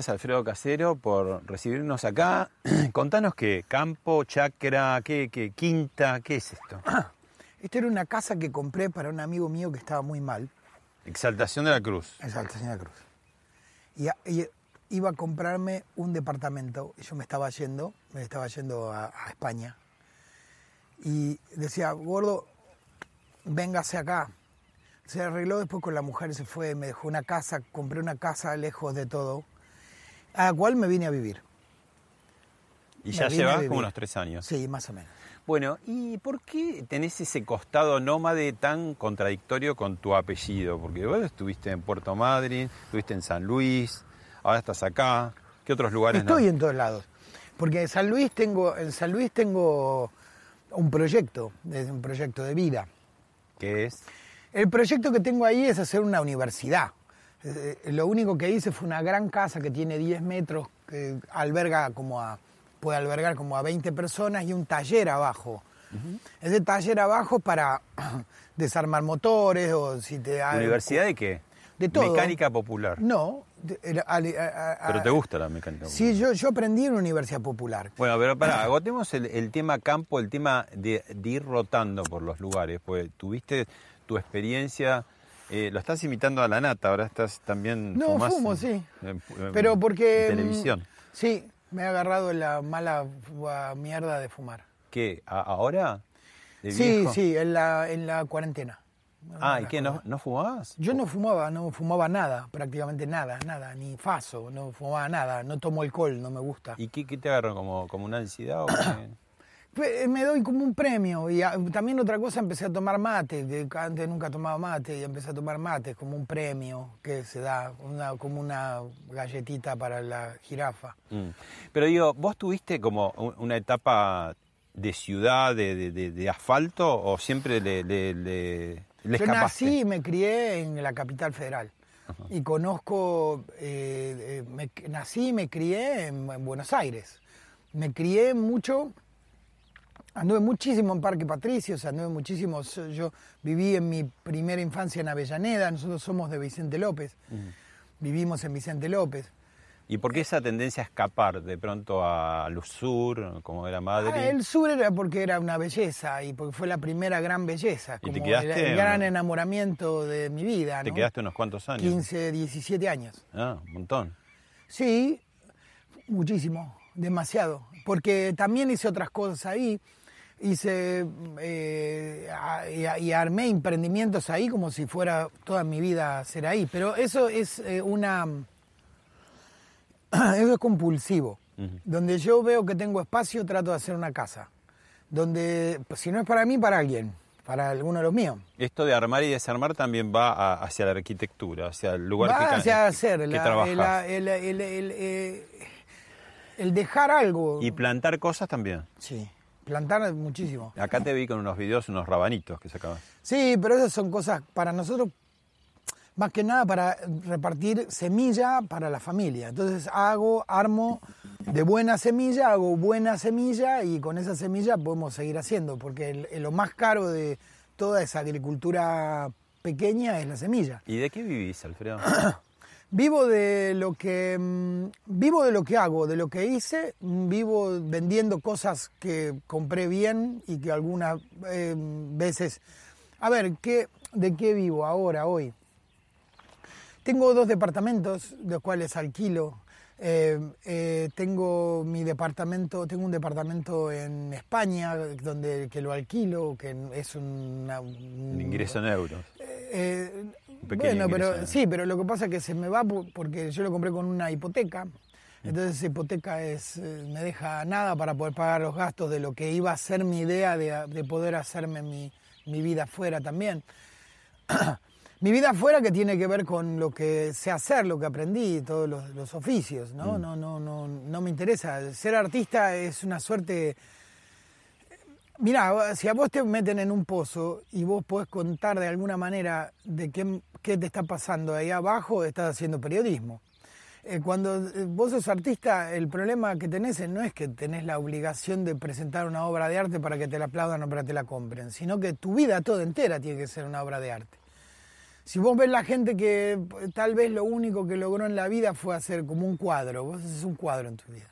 Gracias Alfredo Casero por recibirnos acá. Contanos qué, campo, chacra, qué, qué, quinta, ¿qué es esto? Esta era una casa que compré para un amigo mío que estaba muy mal, Exaltación de la Cruz. en Salta Señora Cruz. Y, a- y iba a comprarme un departamento yo me estaba yendo, me estaba yendo a, a España. Y decía, gordo, véngase acá. Se arregló después con la mujer, se fue, me dejó una casa, compré una casa lejos de todo, a la cual me vine a vivir. Y Me ya llevas como unos tres años. Sí, más o menos. Bueno, ¿y por qué tenés ese costado nómade tan contradictorio con tu apellido? Porque vos estuviste en Puerto Madryn, estuviste en San Luis, ahora estás acá. ¿Qué otros lugares Estoy no? en todos lados. Porque en San Luis tengo, en San Luis tengo un proyecto, es un proyecto de vida. ¿Qué es? El proyecto que tengo ahí es hacer una universidad. Eh, Lo único que hice fue una gran casa que tiene 10 metros, que alberga como a, puede albergar como a 20 personas y un taller abajo. Ese taller abajo para desarmar motores o si te... ¿Universidad de qué? De todo. Mecánica popular. No. de- era- a- a- a- Pero te gusta la mecánica popular. Sí, yo, yo aprendí en una universidad popular. Bueno, pero pará, agotemos el, el tema campo, el tema de, de ir rotando por los lugares, pues tuviste tu experiencia, eh, lo estás imitando a la nata, ahora estás también... No, fumás fumo, en- sí. en- en Pero porque... mm, Televisión. Sí, me he agarrado la mala mierda de fumar. ¿Qué? ¿A- ¿Ahora? ¿De Sí, viejo? sí, en la, en la cuarentena. Ah, ¿y qué? ¿No, no fumabas? Yo no fumaba, no fumaba nada, prácticamente nada, nada, ni faso, no fumaba nada, no tomo alcohol, no me gusta. ¿Y qué, qué te agarró? ¿Como, como una ansiedad o qué? Pues, Me doy como un premio y ah, también otra cosa empecé a tomar mate, que antes nunca tomaba mate y empecé a tomar mate como un premio que se da, una, como una galletita para la jirafa. Mm. Pero digo, ¿vos tuviste como un- una etapa de ciudad, de, de- de- de asfalto, o siempre le, le, le, le Yo nací y me crié en la capital federal. Y conozco, eh, eh, me- nací y me crié en, en Buenos Aires. Me crié mucho, anduve muchísimo en Parque Patricios, anduve muchísimo, yo viví en mi primera infancia en Avellaneda, nosotros somos de Vicente López, vivimos en Vicente López. ¿Y por qué esa tendencia a escapar de pronto a al sur, como era Madrid? Ah, el sur era porque era una belleza y porque fue la primera gran belleza, ¿Y te como quedaste el, gran enamoramiento de mi vida. Te quedaste unos cuantos años. 15, 17 años. Ah, un montón. Sí, muchísimo, demasiado. Porque también hice otras cosas ahí. Hice eh, a- y, armé emprendimientos ahí como si fuera toda mi vida ser ahí. Pero eso es eh, una. Eso es compulsivo. Donde yo veo que tengo espacio, trato de hacer una casa. Donde, pues, si no es para mí, para alguien, para alguno de los míos. Esto de armar y desarmar también va a- hacia la arquitectura, hacia el lugar que, Va ca- hacia hacer que la- trabajás. la- el, el- el- eh, el dejar algo. Y plantar cosas también. Sí, plantar muchísimo. Acá te vi con unos videos, unos rabanitos que sacabas. Sí, pero esas son cosas para nosotros. más que nada para repartir semilla para la familia. Entonces hago, armo de buena semilla, hago buena semilla y con esa semilla podemos seguir haciendo, porque el- el- lo más caro de toda esa agricultura pequeña es la semilla. ¿Y de qué vivís, Alfredo? Vivo de lo que mm, vivo de lo que hago, de lo que hice, mm, vivo vendiendo cosas que compré bien y que algunas eh, veces a ver, ¿qué, ¿de qué vivo ahora, hoy? Tengo dos departamentos, de los cuales alquilo. Eh, eh, tengo mi departamento, tengo un departamento en España donde que lo alquilo, que es una, un, ingreso en euros. eh, pequeño bueno, pero sí, pero lo que pasa es que se me va por- porque yo lo compré con una hipoteca. Entonces esa hipoteca es, eh, me deja nada para poder pagar los gastos de lo que iba a ser mi idea de, de poder hacerme mi, mi vida afuera también. mi vida afuera que tiene que ver con lo que sé hacer, lo que aprendí, todos los, los oficios, ¿no? No, no, no, no me interesa. Ser artista es una suerte Mira, si a vos te meten en un pozo y vos podés contar de alguna manera de qué, qué te está pasando ahí abajo, estás haciendo periodismo. Eh, cuando eh, vos sos artista, el problema que tenés no es que tenés la obligación de presentar una obra de arte para que te la aplaudan o para que te la compren, sino que tu vida toda entera tiene que ser una obra de arte. Si vos ves la gente que tal vez lo único que logró en la vida fue hacer como un cuadro, vos haces un cuadro en tu vida.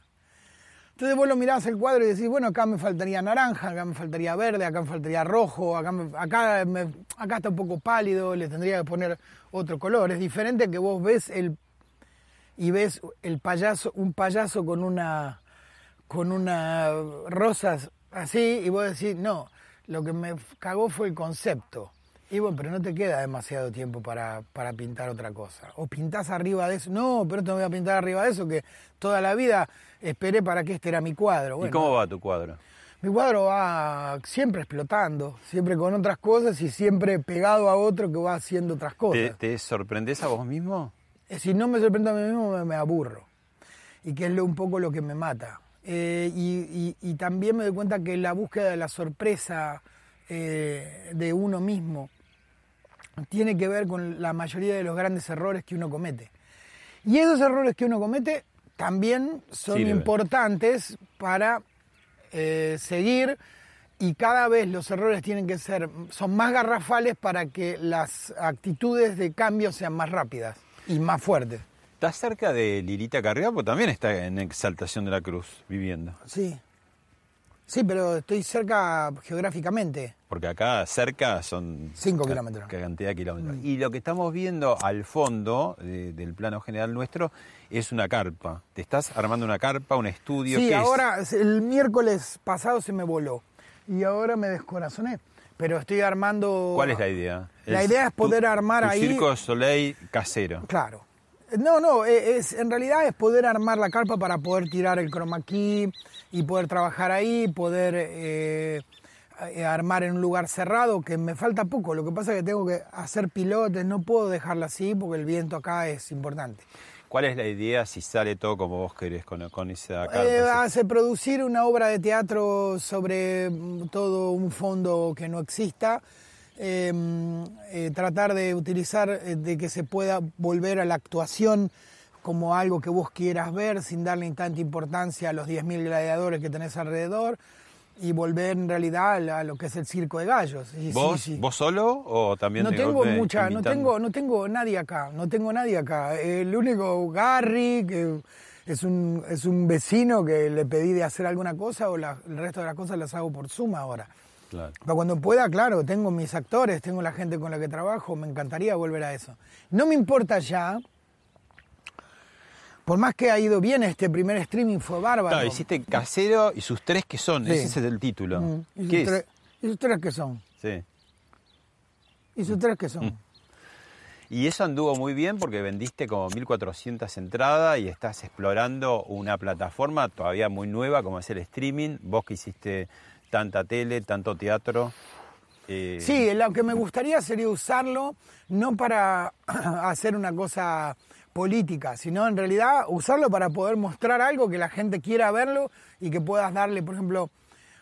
Entonces vos lo mirás el cuadro y decís, bueno, acá me faltaría naranja, acá me faltaría verde, acá me faltaría rojo, acá, me- acá, acá está un poco pálido, le tendría que poner otro color. Es diferente que vos ves el y ves el payaso, un payaso con una con una rosas así y vos decís, no, lo que me cagó fue el concepto. Y bueno, pero no te queda demasiado tiempo para, para pintar otra cosa. O pintás arriba de eso. No, pero te voy a pintar arriba de eso, que toda la vida esperé para que este era mi cuadro. ¿Y cómo va tu cuadro? mi cuadro va siempre explotando, siempre con otras cosas y siempre pegado a otro que va haciendo otras ¿Te, cosas. te sorprendés a vos mismo? Eh, Si no me sorprendo a mí mismo, me, me aburro. Y que es lo, un poco lo que me mata. Eh, y, y- y también me doy cuenta que la búsqueda de la sorpresa eh, de uno mismo tiene que ver con la mayoría de los grandes errores que uno comete. Y esos errores que uno comete también son importantes para eh, seguir y cada vez los errores tienen que ser, son más garrafales para que las actitudes de cambio sean más rápidas y más fuertes. ¿Estás cerca de Lilita Carrión? Porque también está en Exaltación de la Cruz viviendo. Sí. Sí, pero estoy cerca geográficamente. Porque acá cerca son... Cinco ca- kilómetros. Mm. ca- cantidad de kilómetros. Y lo que estamos viendo al fondo de- del plano general nuestro es una carpa. ¿Te estás armando una carpa, un estudio? Sí, ¿Qué es? ahora, el miércoles pasado se me voló y ahora me descorazoné. Pero estoy armando... ¿Cuál es la idea? La idea es poder armar tu ahí- circo Soleil casero. Claro. No, no, eh, es, en realidad es poder armar la carpa para poder tirar el chroma key y poder trabajar ahí, poder eh, eh, armar en un lugar cerrado, que me falta poco. Lo que pasa es que tengo que hacer pilotes, no puedo dejarla así porque el viento acá es importante. ¿Cuál es la idea si sale todo como vos querés con, con esa carpa? Eh, hace producir una obra de teatro sobre mm, todo un fondo que no exista, eh, eh, tratar de utilizar, eh, de que se pueda volver a la actuación como algo que vos quieras ver sin darle tanta importancia a los 10.000 gladiadores que tenés alrededor y volver en realidad a lo que es el circo de gallos. Y ¿Vos, sí. ¿Vos solo o también No tengo mucha, no tengo, no tengo nadie acá, no tengo nadie acá. El único Gary, que es un, es un vecino que le pedí de hacer alguna cosa, o la- el resto de las cosas las hago por Zoom ahora. Claro. Pero cuando pueda, claro, tengo mis actores, tengo la gente con la que trabajo, me encantaría volver a eso. No me importa ya, por más que ha ido bien este primer streaming, fue bárbaro. Claro, hiciste casero y sus tres que son, Sí. ese es el título. Mm, ¿Y sus, tres, ¿Y sus tres qué son? Sí. ¿Y sus tres qué son? Mm. Y eso anduvo muy bien porque vendiste como 1.400 entradas y estás explorando una plataforma todavía muy nueva como es el streaming. Vos que hiciste tanta tele, tanto teatro. eh, Sí, lo que me gustaría sería usarlo no para hacer una cosa política, sino en realidad usarlo para poder mostrar algo que la gente quiera verlo y que puedas darle, por ejemplo,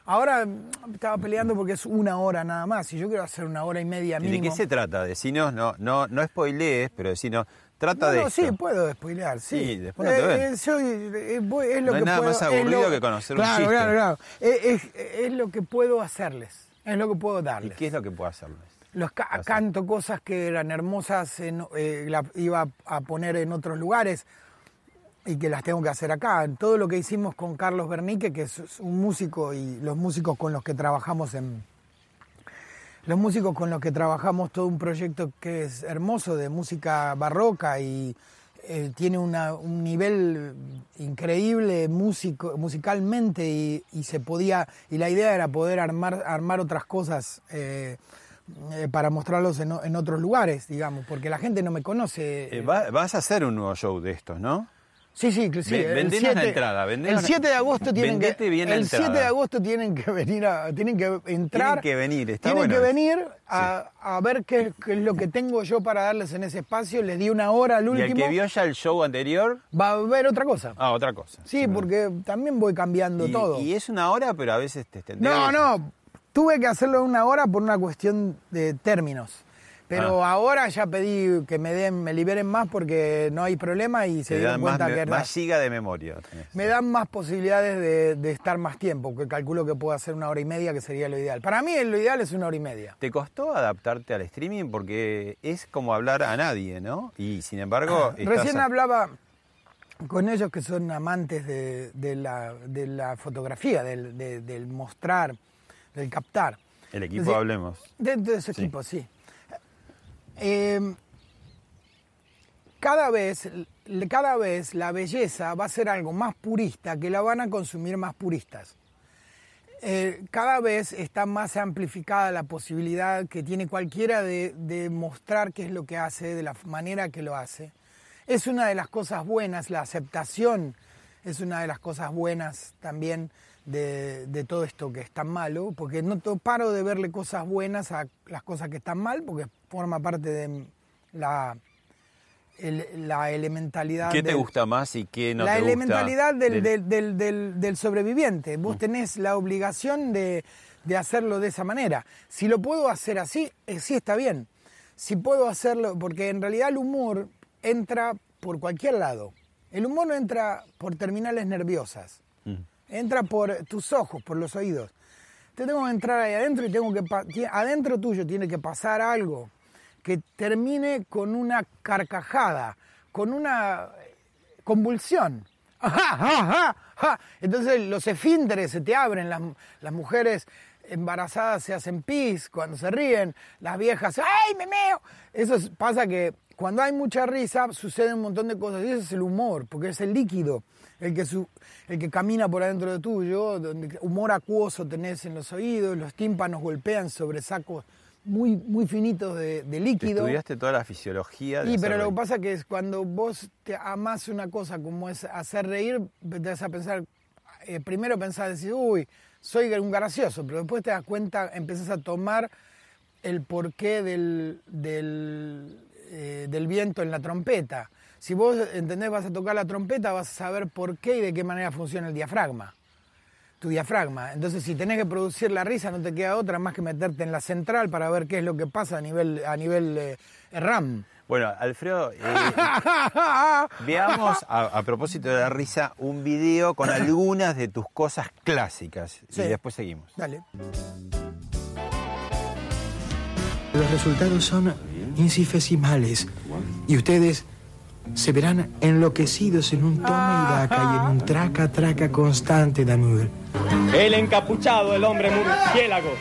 Ahora estaba peleando porque es una hora nada más y yo quiero hacer una hora y media ¿Y de qué se trata? Decinos, no, no, no spoilees, pero decinos, trata No, de no, esto. sí, puedo spoilear, sí. Sí, después no te ven. eh, soy- eh, voy- es lo No hay que nada puedo- más aburrido lo- que conocer un claro, chiste. Claro, claro, Es, es- es lo que puedo hacerles, es lo que puedo ¿Y darles. qué es lo que puedo hacerles? Los ca- Hacer. canto cosas que eran hermosas, en- eh, la iba a poner en otros lugares y que las tengo que hacer acá. Todo lo que hicimos con Carlos Bernique, que es un músico y los músicos con los que trabajamos en... Los músicos con los que trabajamos todo un proyecto que es hermoso de música barroca y eh, tiene una- un nivel increíble músico, musicalmente y, se podía y la idea era poder armar armar otras cosas eh, eh, para mostrarlos en, en otros lugares, digamos, porque la gente no me conoce. Eh, va- vas a hacer un nuevo show de estos, ¿no? Sí, sí, sí. El vendenos 7 la entrada, el la- 7 de agosto tienen que bien el entrada. 7 de agosto tienen que venir a, tienen que entrar. Tienen que venir, está tienen bueno que venir a, a ver qué, qué es lo que tengo yo para darles en ese espacio. Les di una hora al Y último. el que vio ya el show anterior, Va a haber otra cosa. ah, otra cosa. sí, porque también voy cambiando y, todo. y es una hora, pero a veces te extendés. No, no, tuve que hacerlo en una hora por una cuestión de términos. Pero Ah. ahora ya pedí que me den, me liberen más porque no hay problema y se Te dieron más, cuenta me- que más giga de memoria. tenés. me dan más posibilidades de, de estar más tiempo, que calculo que puedo hacer una hora y media, que sería lo ideal. Para mí lo ideal es una hora y media. ¿Te costó adaptarte al streaming? Porque es como hablar a nadie, ¿no? Y sin embargo... Ah, Recién a- hablaba con ellos que son amantes de, de la, de la fotografía, del, de- del mostrar, del captar. El equipo Hablemos. Dentro de ese Sí. equipo, sí. Eh, cada vez, cada vez la belleza va a ser algo más purista que la van a consumir más puristas. Eh, cada vez está más amplificada la posibilidad que tiene cualquiera de, de mostrar qué es lo que hace, de la manera que lo hace. Es una de las cosas buenas, la aceptación es una de las cosas buenas también de, de todo esto que es tan malo, porque no paro de verle cosas buenas a las cosas que están mal, porque forma parte de la, el- la elementalidad. ¿Qué te del- gusta más y qué no la te gusta? elementalidad del, del- del- del- del- sobreviviente. Mm. Vos tenés la obligación de, de hacerlo de esa manera. Si lo puedo hacer así, eh, sí está bien. Si puedo hacerlo, porque en realidad el humor entra por cualquier lado. El humor no entra por terminales nerviosas. Mm. Entra por tus ojos, por los oídos. Te tengo que entrar ahí adentro y tengo que adentro tuyo tiene que pasar algo que termine con una carcajada, con una convulsión. Ajá, ajá. Entonces los esfínteres se te abren, las, mujeres embarazadas se hacen pis cuando se ríen, las viejas, ¡ay, me meo! Eso es- pasa que cuando hay mucha risa sucede un montón de cosas y ese es el humor, porque es el líquido el que, su- el que camina por adentro de tuyo, donde humor acuoso tenés en los oídos, los tímpanos golpean sobre sacos muy, muy finitos de, líquido. estudiaste toda la fisiología de Sí, pero lo que pasa que es cuando vos te amás una cosa como es hacer reír, te vas a pensar, eh, primero pensás, decir, uy, soy un gracioso, pero después te das cuenta, empezás a tomar el porqué del, del, eh, del viento en la trompeta. Si vos entendés, vas a tocar la trompeta, vas a saber por qué y de qué manera funciona el diafragma tu diafragma. Entonces, si tenés que producir la risa, no te queda otra más que meterte en la central para ver qué es lo que pasa a nivel, a nivel eh, RAM. Bueno, Alfredo, eh, veamos, a, a propósito de la risa, un video con algunas de tus cosas clásicas. Sí. Y después seguimos. Dale. Los resultados son infinitesimales y ustedes se verán enloquecidos en un toma y daca y en un traca traca constante de amor. El encapuchado, el hombre murciélago.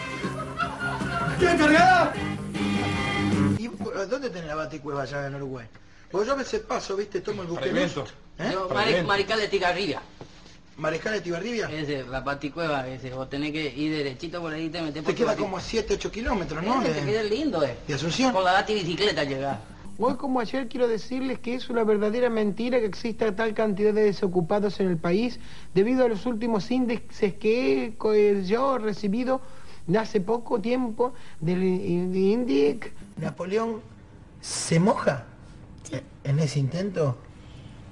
¿Y vos, dónde tenés la baticueva allá en Uruguay? Porque yo a veces paso, viste, tomo el buqueluz. ¿Eh? Yo, Mari- Mariscal de Tigarribia. Mariscal de Tibarribia. Ese, la paticueva, ese. Vos tenés que ir derechito por ahí y te metés por Te queda como a 7, 8 kilómetros, ¿no? Ese, te queda lindo, eh. de Asunción. Con la bati bicicleta llegás. Hoy como ayer quiero decirles que es una verdadera mentira que exista tal cantidad de desocupados en el país debido a los últimos índices que he eh, yo he recibido de hace poco tiempo del INDIC. Napoleón se moja en ese intento.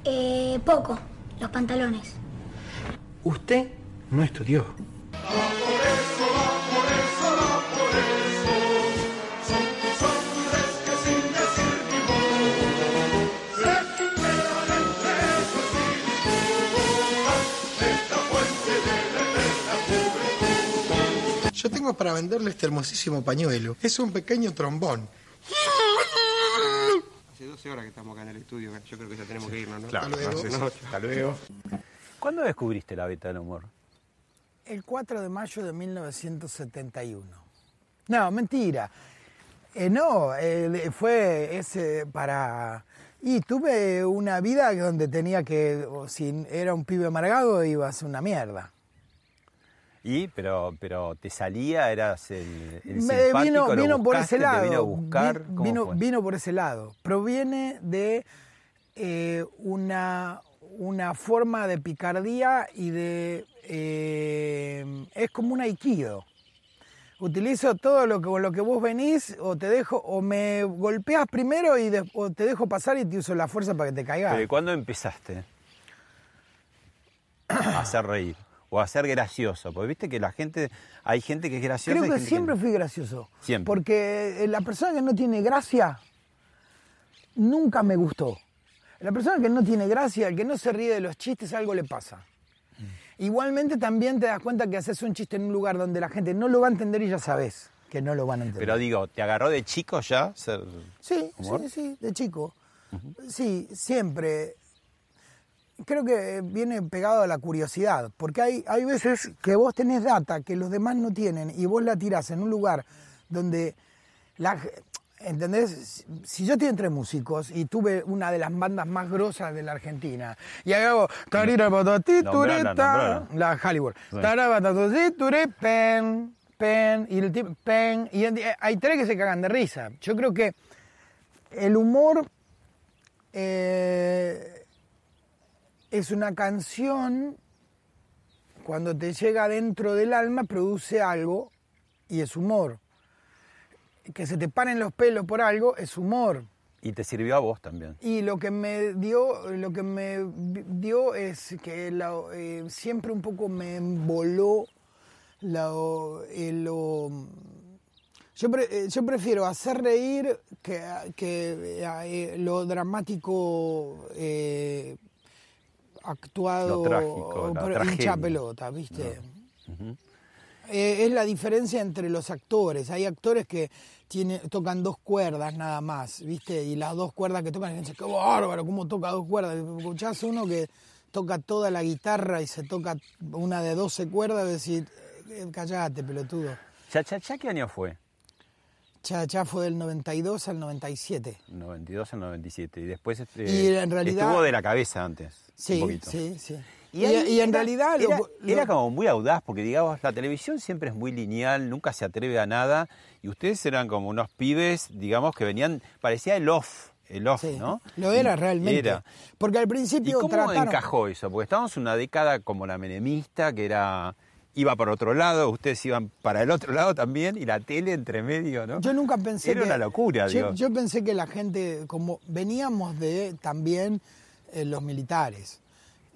Eh, poco, los pantalones. Usted no estudió. Por venimos para venderle este hermosísimo pañuelo. Es un pequeño trombón. Hace 12 horas que estamos acá en el estudio, yo creo que ya tenemos que irnos, ¿no? Claro, Hasta luego. Hasta luego. ¿Cuándo descubriste la beta del humor? El 4 de mayo de 1971. No, mentira. Eh, no, eh, fue ese para... Y tuve una vida donde tenía que, o si era un pibe amargado, iba a ser una mierda. Y, pero, pero te salía, eras el, el Me- simpático, vino, lo vino por ese lado. Te vino a buscar. Vi- ¿cómo vino, vino por ese lado. Proviene de eh, una, una forma de picardía y de. eh, es como un aikido. Utilizo todo lo que, con lo que vos venís, o te dejo, o me golpeas primero y de- o te dejo pasar y te uso la fuerza para que te caigas. Pero ¿cuándo empezaste a hacer reír? O a ser gracioso. Porque viste que la gente, hay gente que es graciosa. Creo que siempre fui gracioso. Siempre. Porque eh, la persona que no tiene gracia nunca me gustó. La persona que no tiene gracia, el que no se ríe de los chistes, algo le pasa. Mm. Igualmente también te das cuenta que haces un chiste en un lugar donde la gente no lo va a entender y ya sabes que no lo van a entender. Pero digo, ¿te agarró de chico ya ser Sí, humor? sí, sí, de chico. Sí, siempre. Creo que viene pegado a la curiosidad, porque hay, hay veces que vos tenés data que los demás no tienen y vos la tirás en un lugar donde la... ¿Entendés? Si yo estoy entre músicos y tuve una de las bandas más grosas de la Argentina y hago tarira patatí, Nombrala, tureta, la Hollywood, patatí, ture, pen, pen, y el tipo, pen, y en- hay tres que se cagan de risa. Yo creo que el humor eh, es una canción, cuando te llega dentro del alma, produce algo y es humor. Que se te paren los pelos por algo es humor. Y te sirvió a vos también. Y lo que me dio, lo que me dio es que la- eh, siempre un poco me emboló lo, eh, lo- yo, pre- eh, yo prefiero hacer reír que, que eh, lo dramático actuado Lo trágico, la por tragedia. hincha pelota, ¿viste? Eh, es la diferencia entre los actores. Hay actores que tiene, tocan dos cuerdas nada más, ¿viste? Y las dos cuerdas que tocan, y dice, qué bárbaro, ¿cómo toca dos cuerdas? Escuchás uno que toca toda la guitarra y se toca una de 12 cuerdas, y decís, eh, callate, pelotudo. ¿Cha, cha, cha qué año fue? Cha Cha fue del 92 al 97. 92 al 97. Y después este, Y en realidad- estuvo de la cabeza antes. Sí, un poquito. sí, sí. Y, Y, ahí y en era- realidad... lo- Era, lo- era como muy audaz, porque digamos, la televisión siempre es muy lineal, nunca se atreve a nada. Y ustedes eran como unos pibes, digamos, que venían, parecía el off, el off, sí, ¿no? Lo era Y- realmente. Era. Porque al ¿Y principio cómo trataron... encajó eso? Porque estábamos en una década como la menemista, que era iba para otro lado, ustedes iban para el otro lado también, y la tele entre medio, ¿no? Yo nunca pensé Era que... una locura, yo, digo. yo pensé que la gente, como veníamos de también eh, los militares,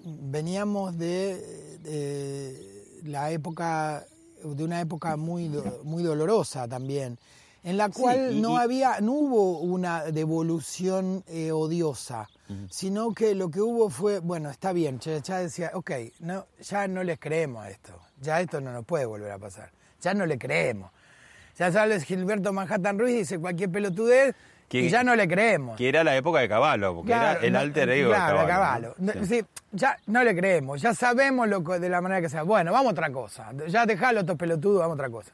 veníamos de, de la época, de una época muy, muy dolorosa también, en la Sí, cual y- no y- había, no hubo una devolución eh, odiosa, sino que lo que hubo fue, bueno, está bien, ya, ya decía, ok, no, ya no les creemos a esto, ya esto no nos puede volver a pasar, ya no le creemos. Ya sales Gilberto Manhattan Ruiz dice cualquier pelotudez Que- y ya no le creemos. Que era la época de Caballo, porque Claro, era el alter ego claro, de Caballo. Caballo. ¿no? No, Sí. sí, ya no le creemos, ya sabemos lo de la manera que sea. Bueno, vamos a otra cosa. Ya dejalo estos pelotudos, vamos a otra cosa.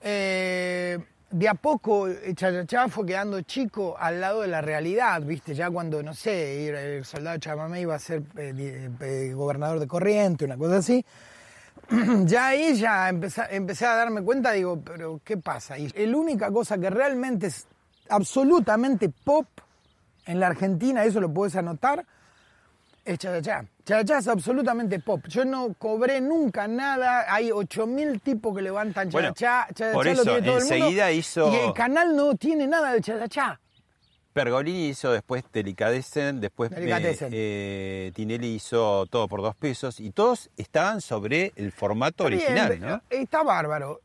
Eh, de a poco, eh, Chachachá fue quedando chico al lado de la realidad, ¿viste? Ya cuando, no sé, el soldado Chamamé iba a ser eh, eh, gobernador de Corriente, una cosa así. ya ahí ya empecé, empecé a darme cuenta, digo, pero ¿qué pasa? Y la única cosa que realmente es absolutamente pop en la Argentina, eso lo puedes anotar, es Chachachá. Chachachá es absolutamente pop. Yo no cobré nunca nada, hay 8.000 tipos que levantan Bueno, Chachachá, Chachachá por lo eso, tiene todo el mundo. enseguida hizo- Y el canal no tiene nada de Chachachá. Pergolini hizo después Delicatessen, después eh, Delicatessen. eh, Tinelli hizo Todo por dos pesos, y todos estaban sobre el formato bien, original, ¿no? Está bárbaro.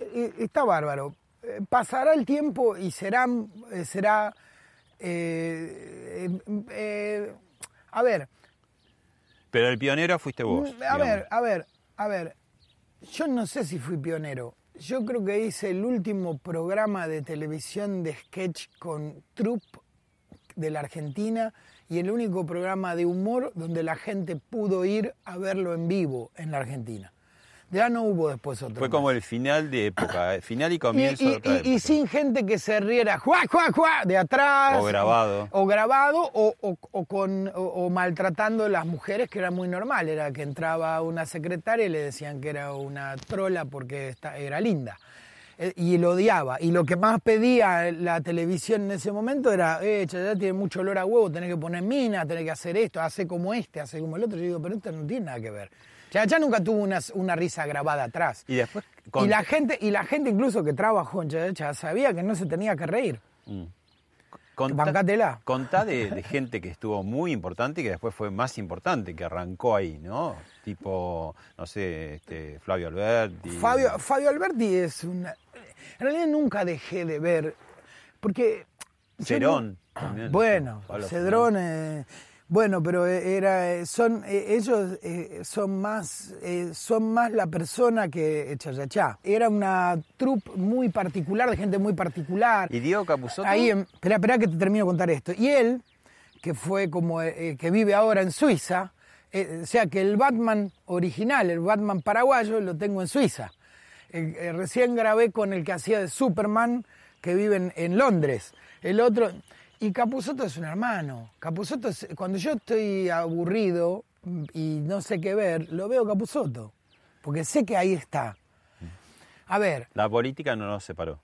Eh, Está bárbaro. Eh, Pasará el tiempo y será. eh, será eh, eh, eh, a ver, Pero el pionero fuiste vos. A digamos. ver, a ver, a ver. Yo no sé si fui pionero. yo creo que hice el último programa de televisión de sketch con troupe de la Argentina y el único programa de humor donde la gente pudo ir a verlo en vivo en la Argentina. Ya no hubo después otro. Fue más. como el final de época, el final y comienzo y- de otra y- sin gente que se riera ¡juá, juá, juá! de atrás. O grabado. O, grabado o, o- o con, o, maltratando a las mujeres, que era muy normal. Era que entraba una secretaria y le decían que era una trola porque esta- era linda. Eh, Y lo odiaba. Y lo que más pedía la televisión en ese momento era, eh, ya tiene mucho olor a huevo, tenés que poner mina, tenés que hacer esto, hace como este, hace como el otro. Yo digo, pero esto no tiene nada que ver. Ya nunca tuvo una, una risa grabada atrás. Y después Y la gente, y la gente incluso que trabajó en Chayacha sabía que no se tenía que reír. Contá- Bancátela. Contá de, de gente que estuvo muy importante y que después fue más importante, que arrancó ahí, ¿no? Tipo, no sé, este, Flavio Alberti. Fabio, Fabio Alberti es una. En realidad nunca dejé de ver. Porque. Cerón no- también. Bueno, Cedrón. eh, bueno, pero era, eh, son, eh, ellos eh, son más, eh, son más la persona que Chayachá. Era una troupe muy particular, de gente muy particular. ¿Y Diego Capusotto? Ahí, espera, espera que te termino de contar esto. Y él, que fue como, eh, que vive ahora en Suiza, eh, o sea que el Batman original, el Batman paraguayo, lo tengo en Suiza. Eh, eh, recién grabé con el que hacía de Superman, que vive en, en Londres. El otro, y Capusotto es un hermano. Capusotto, es- cuando yo estoy aburrido y no sé qué ver, lo veo Capusotto, porque sé que ahí está. A ver, La política no nos separó.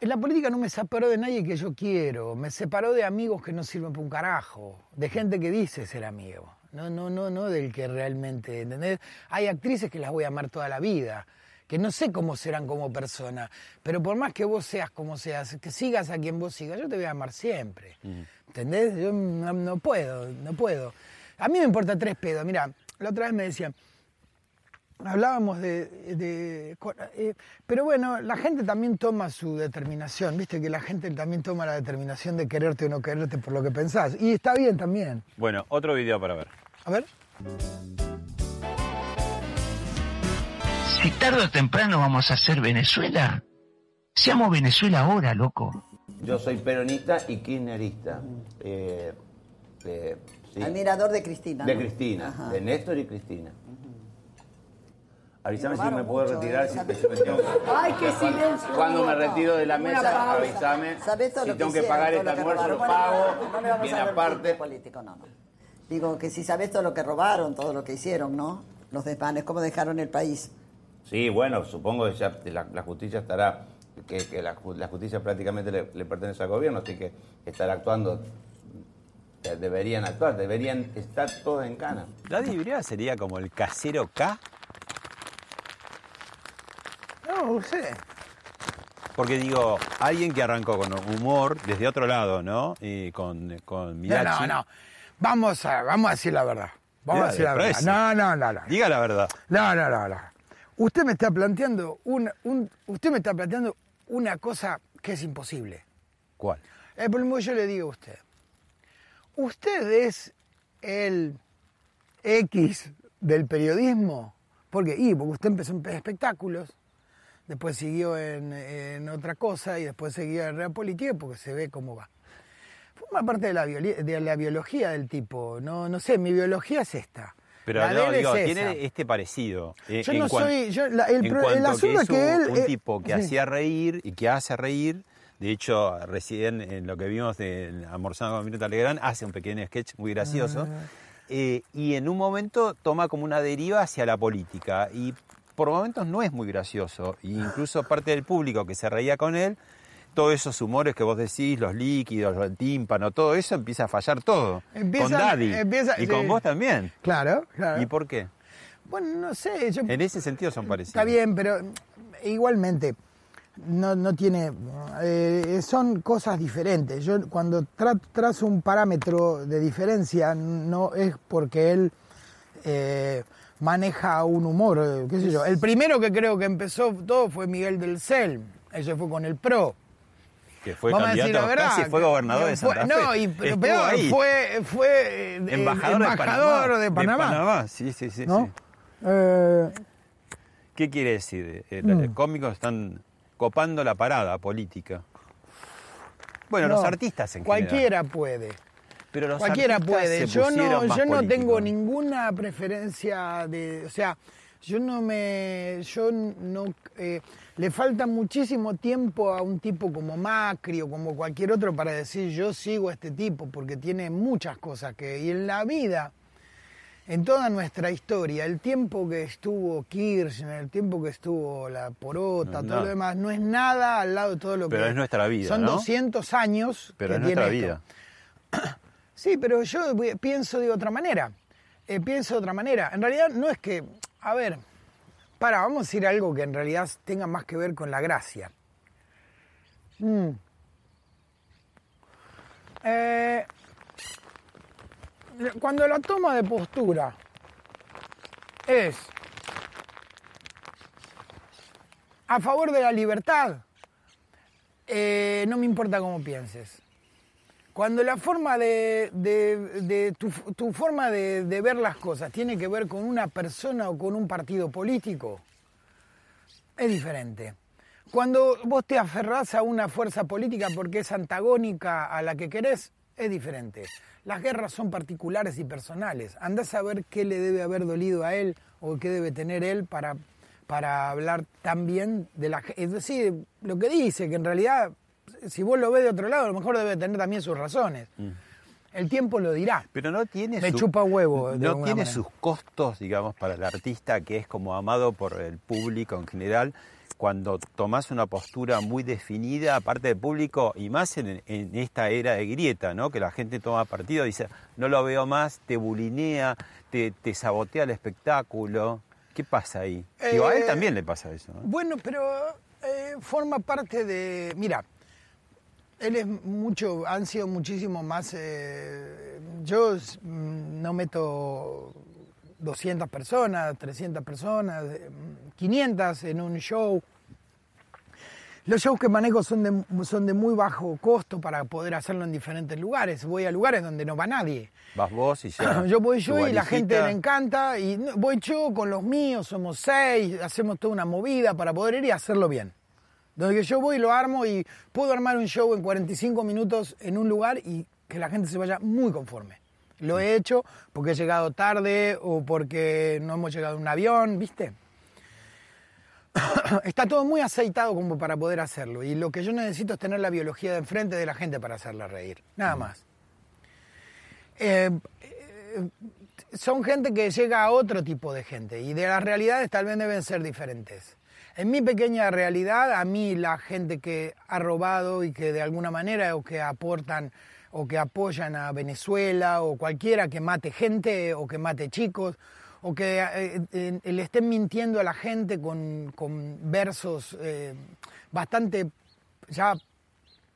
en la política no me separó de nadie que yo quiero, me separó de amigos que no sirven para un carajo, de gente que dice ser amigo, no, no, no, no del que realmente, ¿entendés? Hay actrices que las voy a amar toda la vida, que no sé cómo serán como persona, pero por más que vos seas como seas, que sigas a quien vos sigas, yo te voy a amar siempre, ¿entendés? Yo no, no puedo, no puedo. A mí me importa tres pedos, mira, la otra vez me decían, Hablábamos de... de- eh, pero bueno, la gente también toma su determinación, viste que la gente también toma la determinación de quererte o no quererte por lo que pensás. Y está bien también. Bueno, otro video para ver. A ver. Si tarde o temprano vamos a hacer Venezuela, seamos Venezuela ahora, loco. Yo soy peronista y kirchnerista. Eh, eh, sí. Admirador de Cristina. De ¿no? Cristina, Ajá. de Néstor y Cristina. Avísame si me puedo mucho, retirar, ¿eh? si, si me tengo que- Ay, qué silencio. Cuando me retiro de la mesa, avísame. ¿Sabés todo Si lo tengo que pagar este almuerzo, lo pago. no, hablar aparte. político, no, no. Digo que si sabés todo lo que robaron, todo lo que hicieron, ¿no? Los desmanes, cómo dejaron el país. Sí, bueno, supongo que ya la, la justicia estará, que, que la, ju- la justicia prácticamente le, le pertenece al gobierno, así que estará actuando, eh, deberían actuar, deberían estar todos en cana. Daddy Brieva sería como el casero K, No, sé. porque digo, alguien que arrancó con humor desde otro lado, ¿no? Y con, con No, Mirachi. no, no. Vamos a, vamos a decir la verdad. Vamos a decir la verdad. No, no, no, no. Diga la verdad. No, no, no, no. Usted me está planteando una, un, usted me está planteando una cosa que es imposible. ¿Cuál? El problema que yo le digo a usted. Usted es el X del periodismo. ¿Por qué? Y porque usted empezó en espectáculos, después siguió en, en otra cosa y después siguió en realpolítica porque se ve cómo va. Forma parte de la, de la biología del tipo. No, no sé, mi biología es esta. Pero La no, digo, es tiene este parecido. eh, Yo no cuan- soy- yo- la- el en pro- el cuanto asunto es que un- él, Un eh, tipo que sí. hacía reír y que hace reír. De hecho, recién en lo que vimos de Almorzando con Mirta Legrand, hace un pequeño sketch muy gracioso. Ah. Eh, y en un momento toma como una deriva hacia la política. Y por momentos no es muy gracioso. E incluso parte del público que se reía con él, todos esos humores que vos decís, los líquidos, el tímpano, todo eso empieza a fallar todo. Empieza- con Daddy. empieza- y sí. con vos también. Claro, claro. ¿Y por qué? Bueno, no sé, yo En ese sentido son parecidos. Está bien, pero igualmente no, no tiene. eh, son cosas diferentes. Yo cuando tra- trazo un parámetro de diferencia, no es porque él eh, maneja un humor, eh, qué sé yo. El primero que creo que empezó todo fue Miguel del Cel. Ese fue con el PRO. Que fue Vamos a decir candidato, la verdad. casi fue gobernador de Santa Fe. No, y pero Estuvo peor, ahí. fue, fue eh, embajador, embajador de, de Panamá. De Panamá, sí, sí, sí. ¿no? sí. Eh, ¿Qué quiere decir? Eh, Mm. Los cómicos están copando la parada política. Bueno, los artistas en Cualquiera general. puede. Pero los Cualquiera puede. Yo no, yo no tengo ninguna preferencia de, o sea, yo no me, yo no, eh, le falta muchísimo tiempo a un tipo como Macri o como cualquier otro para decir yo sigo a este tipo porque tiene muchas cosas que y en la vida. En toda nuestra historia, el tiempo que estuvo Kirchner, el tiempo que estuvo la Porota, No todo lo demás, no es nada al lado de todo lo Pero que es nuestra vida, Son ¿no? 200 años Pero que es nuestra tiene vida. esto. Sí, pero yo pienso de otra manera. Eh, pienso de otra manera. En realidad no es que, a ver, para, vamos a decir algo que en realidad tenga más que ver con la gracia. Mm. Eh, cuando la toma de postura es a favor de la libertad, eh, no me importa cómo pienses. Cuando la forma de, de- de- tu, forma de, ver las cosas tiene que ver con una persona o con un partido político, es diferente. Cuando vos te aferrás a una fuerza política porque es antagónica a la que querés, es diferente. Las guerras son particulares y personales. Andás a ver qué le debe haber dolido a él o qué debe tener él para, para hablar tan bien de la ge- Es decir, lo que dice, que en realidad, si vos lo ves de otro lado, a lo mejor debe tener también sus razones. El tiempo lo dirá. Pero no tiene Me su- chupa huevo. de No tiene manera. sus costos, digamos, para el artista que es como amado por el público en general. Cuando tomás una postura muy definida, aparte del público, y más en, en esta era de grieta, ¿no? Que la gente toma partido, dice, no lo veo más, te bulinea, te, te sabotea el espectáculo. ¿Qué pasa ahí? Digo, a él Eh, también le pasa eso. ¿no? Bueno, pero eh, forma parte de. Mira, él es mucho, han sido muchísimo más. eh, yo mm, no meto 200 personas, 300 personas, eh, 500 en un show. Los shows que manejo son de, son de muy bajo costo para poder hacerlo en diferentes lugares. Voy a lugares donde no va nadie. Vas vos y ya. Yo voy yo y la gente le encanta y voy yo con los míos, somos seis, hacemos toda una movida para poder ir y hacerlo bien. Donde yo voy, lo armo y puedo armar un show en 45 minutos en un lugar y que la gente se vaya muy conforme. Lo he hecho porque he llegado tarde o porque no hemos llegado en un avión, ¿viste? Está todo muy aceitado como para poder hacerlo y lo que yo necesito es tener la biología de enfrente de la gente para hacerla reír, nada más. Eh, eh, son gente que llega a otro tipo de gente y de las realidades tal vez deben ser diferentes. En mi pequeña realidad, a mí la gente que ha robado y que de alguna manera o que aportan o que apoyan a Venezuela o cualquiera que mate gente o que mate chicos o que eh, eh, le estén mintiendo a la gente con, con versos eh, bastante ya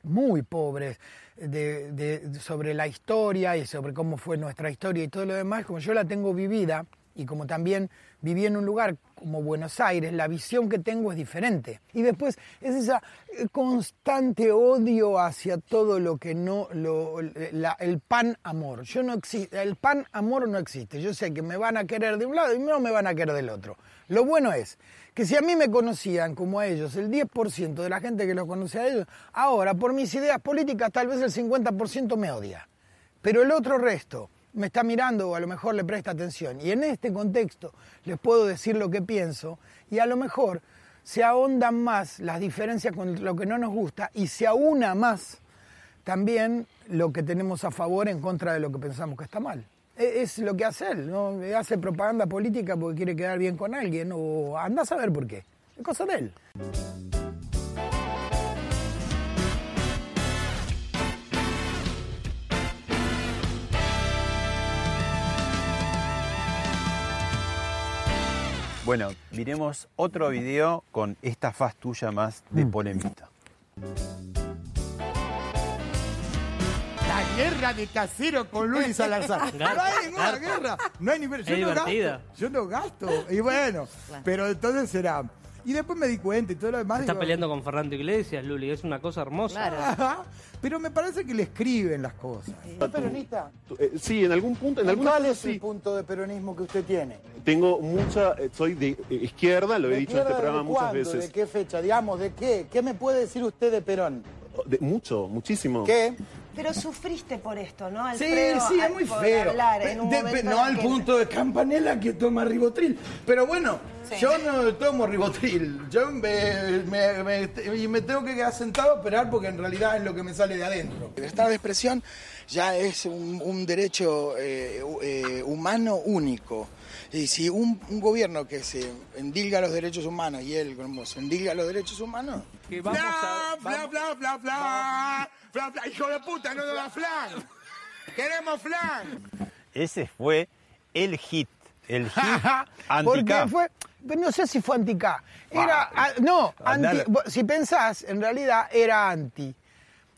muy pobres de- sobre la historia y sobre cómo fue nuestra historia y todo lo demás, como yo la tengo vivida y como también viví en un lugar como Buenos Aires, la visión que tengo es diferente. Y después es esa eh, constante odio hacia todo lo que no, el pan amor. Yo no existe, el pan amor no existe. Yo sé que me van a querer de un lado y no me van a querer del otro. Lo bueno es que si a mí me conocían como a ellos, el 10% de la gente que los conocía a ellos, ahora por mis ideas políticas tal vez el 50% me odia. Pero el otro resto me está mirando o a lo mejor le presta atención. Y en este contexto les puedo decir lo que pienso y a lo mejor se ahondan más las diferencias con lo que no nos gusta y se aúna más también lo que tenemos a favor en contra de lo que pensamos que está mal. E- Es lo que hace él, ¿no? Hace propaganda política porque quiere quedar bien con alguien o anda a saber por qué. Es cosa de él. Bueno, miremos otro video con esta faz tuya más de Mm. polemista. La guerra de casero con Luis Salazar. No hay ninguna guerra. No hay nivel. Yo Es no divertida. gasto. Yo no gasto. Y bueno, pero entonces será. Y después me di cuenta y todo lo demás. Está digo, peleando con Fernando Iglesias, Luli, es una cosa hermosa. Ajá, Pero me parece que le escriben las cosas. ¿Es peronista? Eh, sí, en algún punto, en ¿Cuál es el punto de peronismo que usted tiene? Tengo mucha, eh, soy de eh, izquierda, lo he ¿De dicho en este programa muchas cuándo? veces. ¿De qué fecha? Digamos, ¿de qué? ¿Qué me puede decir usted de Perón? De mucho, muchísimo. ¿Qué? Pero sufriste por esto, ¿no, Sí, Alfredo? sí, es Al- muy feo. hablar en un De- momento no en al que- punto de campanela que toma ribotril. Pero bueno, Sí. yo no tomo ribotril. Yo me, me- me- y me tengo que quedar sentado a esperar porque en realidad es lo que me sale de adentro. El estado de expresión ya es un, un derecho eh, eh, humano único. Y si un, un gobierno que se endilga los derechos humanos y él como se endilga los derechos humanos... Que vamos a- Fla, fla, fla, fla, fla, fla. Hijo de puta, no nos da flan. Queremos flan. Ese fue el hit. El hit Porque anti fue, pero no sé si fue anti-K. Era, ah, no, anti, si pensás, en realidad era anti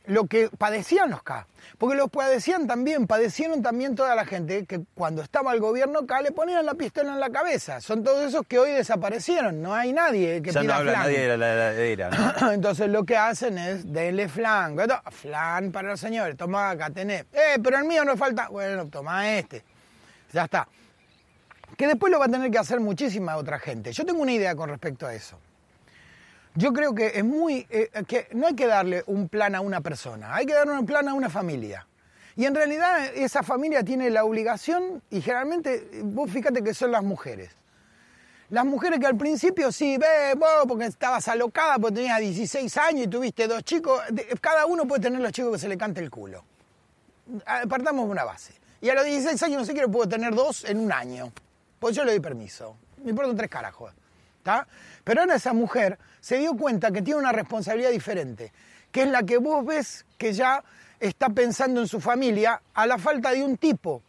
lo que padecían los K. Porque los padecían también, padecieron también toda la gente que cuando estaba el gobierno K le ponían la pistola en la cabeza. Son todos esos que hoy desaparecieron, no hay nadie que Ya no pida habla flan. nadie de la heladera. ¿no? Entonces lo que hacen es denle flan. Flan para los señores, toma acá, tenés. Eh, pero el mío no falta. Bueno, toma este. Ya está. Que después lo va a tener que hacer muchísima otra gente. Yo tengo una idea con respecto a eso. Yo creo que es muy. eh, que no hay que darle un plan a una persona, hay que darle un plan a una familia. Y en realidad esa familia tiene la obligación, y generalmente, vos fíjate que son las mujeres. Las mujeres que al principio sí, ve, vos porque estabas alocada, porque tenías 16 años y tuviste dos chicos, cada uno puede tener los chicos que se le cante el culo. Partamos de una base. Y a los 16 años no sé qué puedo tener dos en un año. Pues yo le doy permiso. Me importan tres carajos. Pero ahora esa mujer se dio cuenta que tiene una responsabilidad diferente, que es la que vos ves que ya está pensando en su familia a la falta de un tipo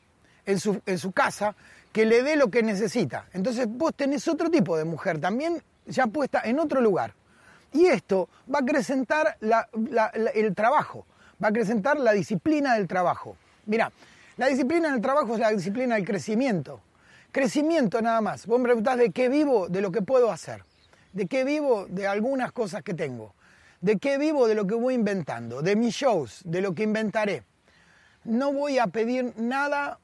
en su, en su casa que le dé lo que necesita. Entonces vos tenés otro tipo de mujer también ya puesta en otro lugar. Y esto va a acrecentar el trabajo, va a acrecentar la disciplina del trabajo. Mira, la disciplina del trabajo es la disciplina del crecimiento. Crecimiento nada más. Vos me preguntás de qué vivo, de lo que puedo hacer. De qué vivo, de algunas cosas que tengo. De qué vivo, de lo que voy inventando. De mis shows, de lo que inventaré. No voy a pedir nada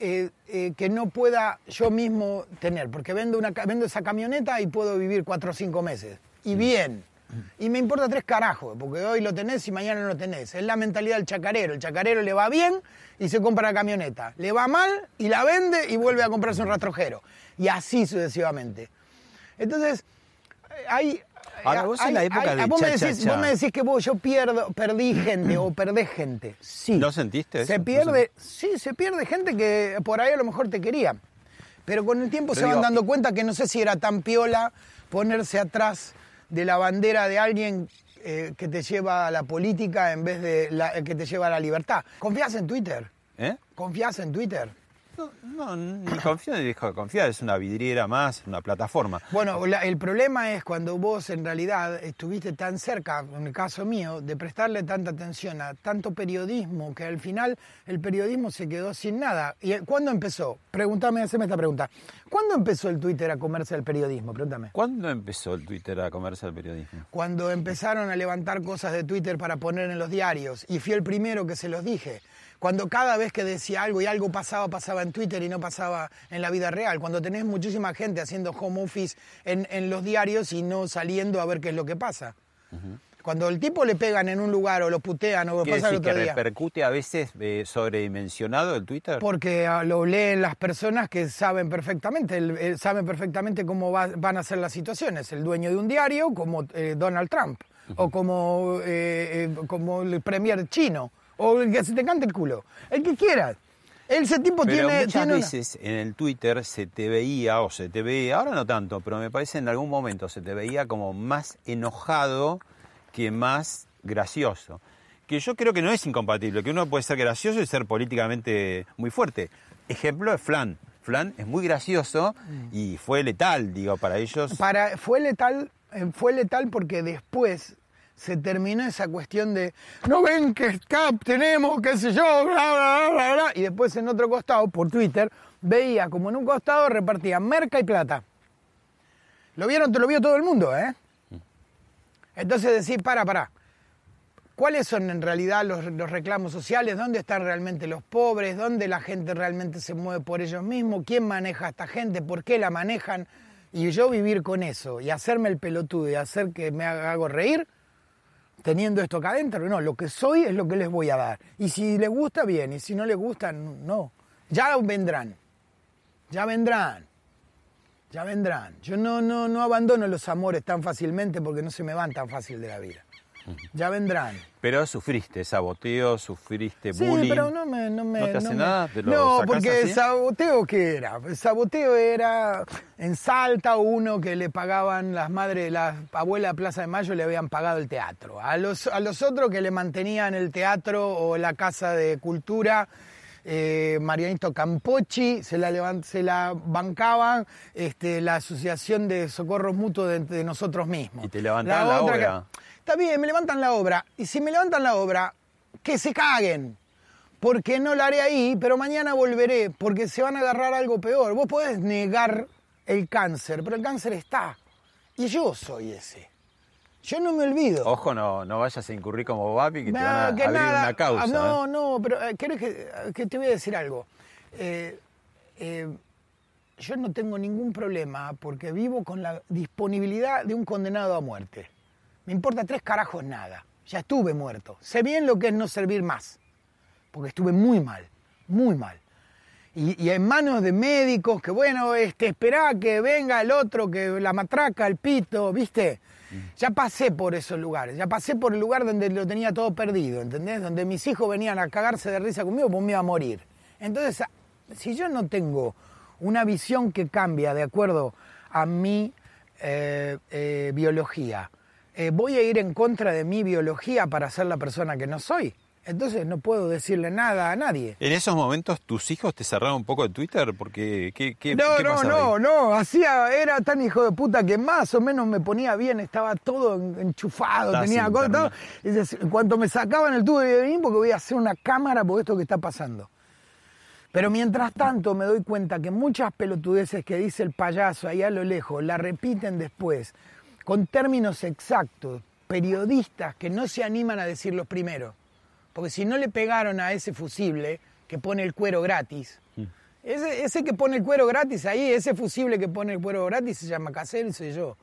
eh, eh, que no pueda yo mismo tener, porque vendo, una, vendo esa camioneta y puedo vivir cuatro o cinco meses. Y bien. Y me importa tres carajos, porque hoy lo tenés y mañana no lo tenés. Es la mentalidad del chacarero. El chacarero le va bien y se compra la camioneta. Le va mal y la vende y vuelve a comprarse un rastrojero. Y así sucesivamente. Entonces, hay... Ahora, vos en la época de vos, me decís, cha, cha. vos me decís que vos, yo pierdo, perdí gente o perdés gente. Sí. ¿No sentiste eso? Se ¿No pierde, sí, se pierde gente que por ahí a lo mejor te quería. Pero con el tiempo Pero se van dando cuenta que no sé si era tan piola ponerse atrás de la bandera de alguien eh, que te lleva a la política en vez de la que te lleva a la libertad. ¿Confías en Twitter? ¿Eh? ¿Confías en Twitter? No, ni confío ni dejo de confiar, es una vidriera más, una plataforma. Bueno, la- el problema es cuando vos en realidad estuviste tan cerca, en el caso mío, de prestarle tanta atención a tanto periodismo que al final el periodismo se quedó sin nada. ¿Y cuándo empezó? Pregúntame, haceme esta pregunta. ¿Cuándo empezó el Twitter a comerse el periodismo? Pregúntame. ¿Cuándo empezó el Twitter a comerse el periodismo? Cuando empezaron a levantar cosas de Twitter para poner en los diarios, y fui el primero que se los dije. Cuando cada vez que decía algo y algo pasaba, pasaba en Twitter y no pasaba en la vida real. Cuando tenés muchísima gente haciendo home office en, en los diarios y no saliendo a ver qué es lo que pasa. Cuando el tipo le pegan en un lugar o lo putean o lo ¿Quiere pasa el decir que otro día. repercute a veces eh, sobredimensionado el Twitter? Porque ah, lo leen las personas que saben perfectamente, el- el- saben perfectamente cómo va- van a ser las situaciones. El dueño de un diario, como eh, Donald Trump, o como, eh, eh, como el premier chino, o el que se te cante el culo. El que quiera. Ese tipo Pero tiene. muchas tiene una- veces en el Twitter se te veía, o se te ve, ahora no tanto, pero me parece en algún momento se te veía como más enojado que más gracioso. Que yo creo que no es incompatible, que uno puede ser gracioso y ser políticamente muy fuerte. Ejemplo es Flan. Flan es muy gracioso y fue letal, digo, para ellos. Para, fue letal, eh, fue letal porque después se terminó esa cuestión de no ven que Cap tenemos, qué sé yo, bla, bla, bla, bla, y después en otro costado, por Twitter, veía como en un costado repartían merca y plata. Lo vieron, te lo vio todo el mundo, ¿eh? Entonces decir, para, para. ¿Cuáles son en realidad los, los reclamos sociales? ¿Dónde están realmente los pobres? ¿Dónde la gente realmente se mueve por ellos mismos? ¿Quién maneja a esta gente? ¿Por qué la manejan? Y yo vivir con eso y hacerme el pelotudo y hacer que me haga- reír, teniendo esto acá adentro, no, lo que soy es lo que les voy a dar. Y si les gusta, bien, y si no les gusta, no. Ya vendrán, ya vendrán, ya vendrán. Yo no, no, no abandono los amores tan fácilmente porque no se me van tan fácil de la vida. Ya vendrán. Pero sufriste saboteo, sufriste Sí, bullying. pero no me... No, me, ¿No te hace me- nada? ¿Te lo no, sacás porque así? saboteo, ¿qué era? El saboteo era en Salta uno que le pagaban las madres, las abuelas de Plaza de Mayo le habían pagado el teatro. A los, a los otros que le mantenían el teatro o la Casa de Cultura, eh, Marianito Campochi, se la, se la bancaban este, la Asociación de Socorros Mutuos de, de nosotros mismos. Y te levantaban la obra. que- Está bien, me levantan la obra. Y si me levantan la obra, que se caguen. Porque no la haré ahí, pero mañana volveré, porque se van a agarrar algo peor. Vos podés negar el cáncer, pero el cáncer está. Y yo soy ese. Yo no me olvido. Ojo, no, no vayas a incurrir como Babi que te van a que abrir nada. una causa. Ah, no, ¿eh? no, pero eh, ¿querés que, que te voy a decir algo? Eh, eh, yo no tengo ningún problema porque vivo con la disponibilidad de un condenado a muerte. Me importa tres carajos nada. Ya estuve muerto. Sé bien lo que es no servir más. Porque estuve muy mal, muy mal. Y, y en manos de médicos que, bueno, este, esperá que venga el otro, que la matraca, el pito, ¿viste? Ya pasé por esos lugares, ya pasé por el lugar donde lo tenía todo perdido, ¿entendés? Donde mis hijos venían a cagarse de risa conmigo, pues me iba a morir. Entonces, si yo no tengo una visión que cambia de acuerdo a mi eh, eh, biología, eh, voy a ir en contra de mi biología para ser la persona que no soy. Entonces no puedo decirle nada a nadie. En esos momentos, ¿tus hijos te cerraron un poco de Twitter? Porque, ¿qué, qué, No, qué no, no, ahí? no, hacía, era tan hijo de puta que más o menos me ponía bien, estaba todo en- enchufado, Estás tenía cosas, cuanto me sacaban el tubo de bien, porque voy a hacer una cámara por esto que está pasando. Pero mientras tanto me doy cuenta que muchas pelotudeces que dice el payaso ahí a lo lejos la repiten después, con términos exactos, periodistas que no se animan a decirlos primero. Porque si no le pegaron a ese fusible que pone el cuero gratis, ese, ese que pone el cuero gratis ahí, ese fusible que pone el cuero gratis se llama Casero y soy yo.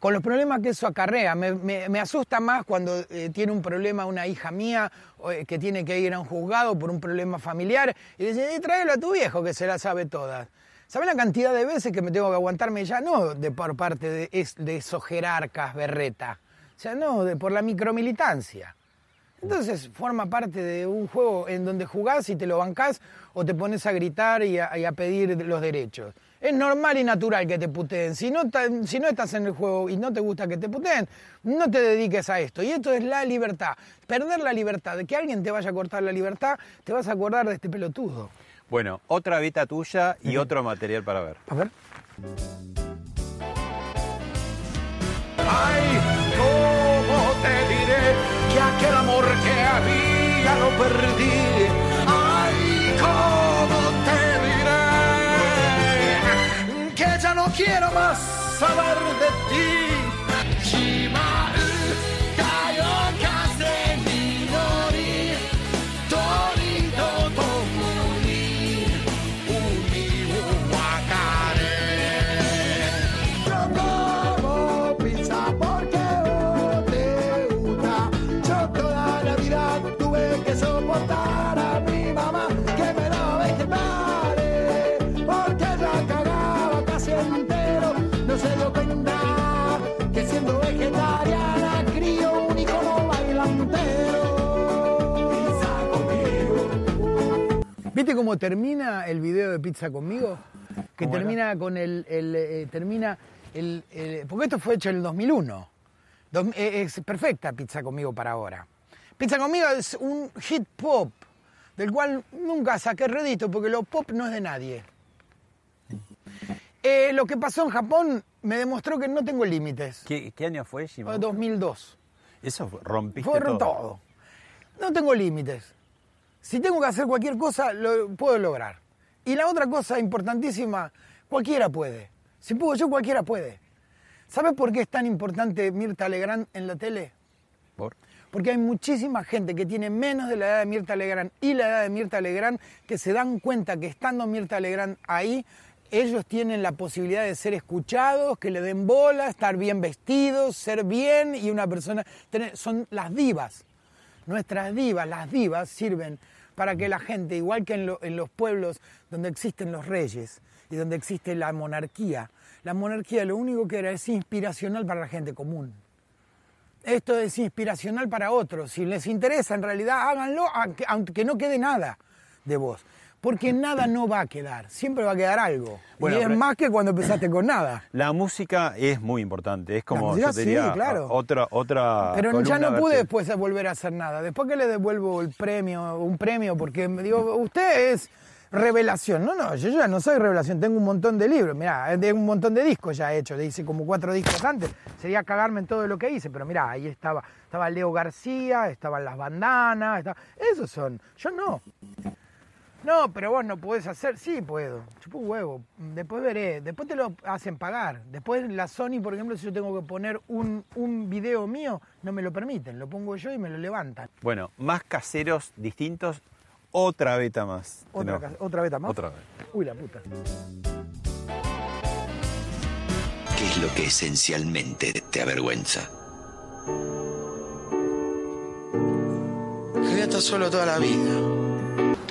Con los problemas que eso acarrea, me, me- me asusta más cuando eh, tiene un problema una hija mía eh, que tiene que ir a un juzgado por un problema familiar y dice, "Eh, tráelo a tu viejo que se la sabe todas. ¿Saben la cantidad de veces que me tengo que aguantarme ya? No de por parte de, es- de esos jerarcas berreta, o sea, no, de, por la micromilitancia. Entonces forma parte de un juego en donde jugás y te lo bancás o te pones a gritar y a, y a pedir los derechos. Es normal y natural que te puteen. Si no, si no estás en el juego y no te gusta que te puteen, no te dediques a esto. Y esto es la libertad. Perder la libertad, de que alguien te vaya a cortar la libertad, te vas a acordar de este pelotudo. Bueno, otra beta tuya y otro material para ver. A ver. Ay, cómo te diré que aquel amor que había lo perdí. Ay, cómo te diré que ya no quiero más saber de ti. ¿Viste cómo termina el video de Pizza conmigo? Que termina con el. el, eh, termina el, el- Porque esto fue hecho en el 2001. Dos- eh, es perfecta Pizza conmigo para ahora. Pizza conmigo es un hit pop, del cual nunca saqué redito porque lo pop no es de nadie. Eh, lo que pasó en Japón me demostró que no tengo límites. ¿Qué, qué año fue, Jimmy? 2002. Eso rompiste Fue todo. todo. No tengo límites. Si tengo que hacer cualquier cosa, lo puedo lograr. Y la otra cosa importantísima, cualquiera puede. Si puedo yo, cualquiera puede. ¿Sabes por qué es tan importante Mirta Legrand en la tele? ¿Por? Porque hay muchísima gente que tiene menos de la edad de Mirta Legrand y la edad de Mirta Legrand que se dan cuenta que estando Mirta Legrand ahí, ellos tienen la posibilidad de ser escuchados, que le den bola, estar bien vestidos, ser bien y una persona... son las divas. Nuestras divas, las divas sirven para que la gente, igual que en, lo- en los pueblos donde existen los reyes y donde existe la monarquía, la monarquía lo único que era es inspiracional para la gente común. Esto es inspiracional para otros. Si les interesa, en realidad háganlo, aunque, aunque no quede nada de vos. Porque nada no va a quedar, siempre va a quedar algo. Bueno, y es más que cuando empezaste con nada. La música es muy importante, es como música yo te diría, sí, claro. otra otra Pero ya no pude después volver a hacer nada. Después que le devuelvo el premio, un premio, porque me digo, usted es revelación. No, no, yo ya no soy revelación, tengo un montón de libros. Mirá, tengo un montón de discos ya hechos, le hice como cuatro discos antes. Sería cagarme en todo lo que hice, pero mirá, ahí estaba, estaba Leo García, estaban las bandanas, estaba- esos son. Yo no. No, pero vos no podés hacer. Sí, puedo. Chupo un huevo. Después veré. Después te lo hacen pagar. Después la Sony, por ejemplo, si yo tengo que poner un, un video mío, no me lo permiten. Lo pongo yo y me lo levantan. Bueno, más caseros distintos, otra beta más. Otra, No, otra beta más. Otra vez. Uy, la puta. ¿Qué es lo que esencialmente te avergüenza? Que voy a estar solo toda la vida.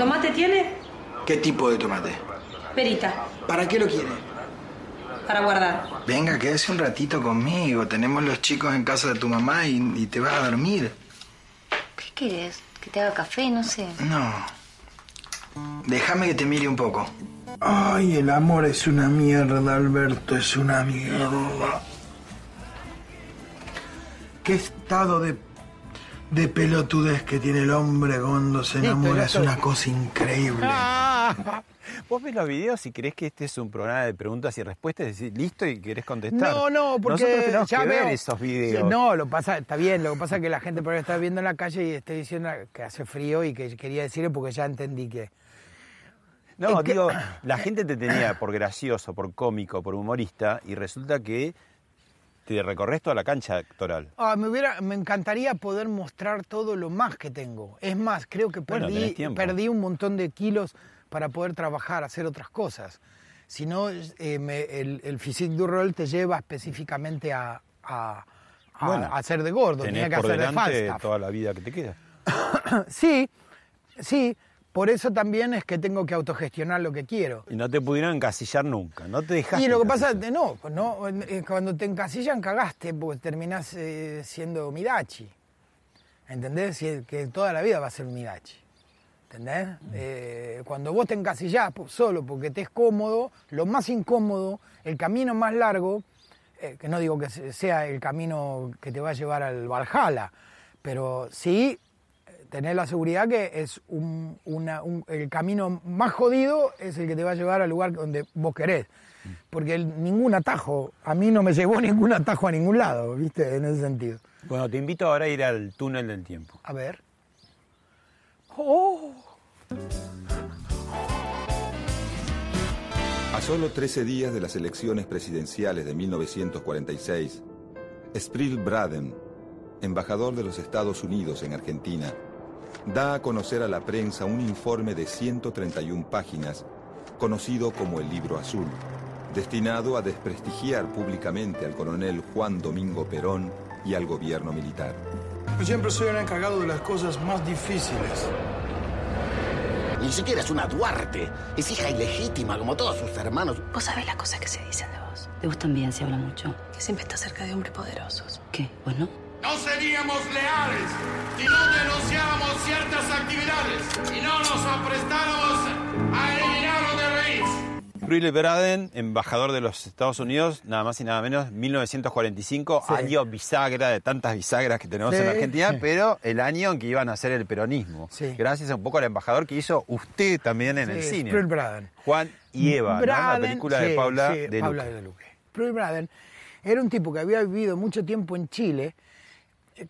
¿Tomate tiene? ¿Qué tipo de tomate? Perita, ¿Para qué lo quiere? para guardar. Venga, quédese un ratito conmigo. Tenemos los chicos en casa de tu mamá y, y te vas a dormir. ¿Qué querés? ¿Que te haga café? No sé. No. Déjame que te mire un poco. Ay, el amor es una mierda, Alberto, es una mierda. Qué estado de, de pelotudez que tiene el hombre cuando se enamora. Es una cosa increíble. Ah, Vos ves los videos y crees que este es un programa de preguntas y respuestas, y decís, listo y querés contestar. No, no, porque Nosotros tenemos ya que veo. ver esos videos. No, lo pasa, está bien, lo que pasa es que la gente por ahí está viendo en la calle y está diciendo que hace frío y que quería decirle porque ya entendí que. No, Es que- digo, la gente te tenía por gracioso, por cómico, por humorista, y resulta que te recorres toda la cancha actoral. Ah, me hubiera, me encantaría poder mostrar todo lo más que tengo. Es más, creo que perdí, perdí un montón de kilos para poder trabajar, hacer otras cosas. Si no, eh, me- el, el physique du rol te lleva específicamente a, a, a- Bueno, a hacer de gordo, tenía que por hacer de Falstaff. toda la vida que te queda. sí, sí, por eso también es que tengo que autogestionar lo que quiero. Y no te pudieron encasillar nunca, no te dejaste. Y lo que encasillar. pasa, no, no, eh, cuando te encasillan cagaste, porque terminás eh, siendo Midachi. ¿Entendés? Que toda la vida va a ser Midachi. ¿Entendés? Eh, cuando vos te encasillás solo porque te es cómodo, lo más incómodo, el camino más largo, eh, que no digo que se- sea el camino que te va a llevar al Valhalla, pero sí tener la seguridad que es un, una- un- el camino más jodido es el que te va a llevar al lugar donde vos querés. Porque el- ningún atajo, a mí no me llevó ningún atajo a ningún lado, ¿viste? En ese sentido. Bueno, te invito ahora a ir al túnel del tiempo. A ver. ¡Oh! A solo 13 días de las elecciones presidenciales de 1946, Spril Braden, embajador de los Estados Unidos en Argentina, da a conocer a la prensa un informe de 131 páginas, conocido como el Libro Azul, destinado a desprestigiar públicamente al coronel Juan Domingo Perón y al gobierno militar. Yo siempre soy un encargado de las cosas más difíciles. Ni siquiera es una Duarte. Es hija ilegítima, como todos sus hermanos. Vos sabés las cosas que se dicen de vos. De vos también se habla mucho. Que siempre está cerca de hombres poderosos. ¿Qué? ¿Vos no? No seríamos leales si no denunciáramos ciertas actividades y no nos aprestáramos a eliminarlo de raíz. Ruy Braden, embajador de los Estados Unidos, nada más y nada menos, 1945, Sí. año bisagra de tantas bisagras que tenemos Sí. en Argentina, pero el año en que iban a hacer el peronismo. Sí. Gracias un poco al embajador que hizo usted también en el cine. Sproul Braden. Juan y Eva, ¿no? la Braden, película de Paula sí, de Paula Luque. de Luque. Sproul Braden era un tipo que había vivido mucho tiempo en Chile,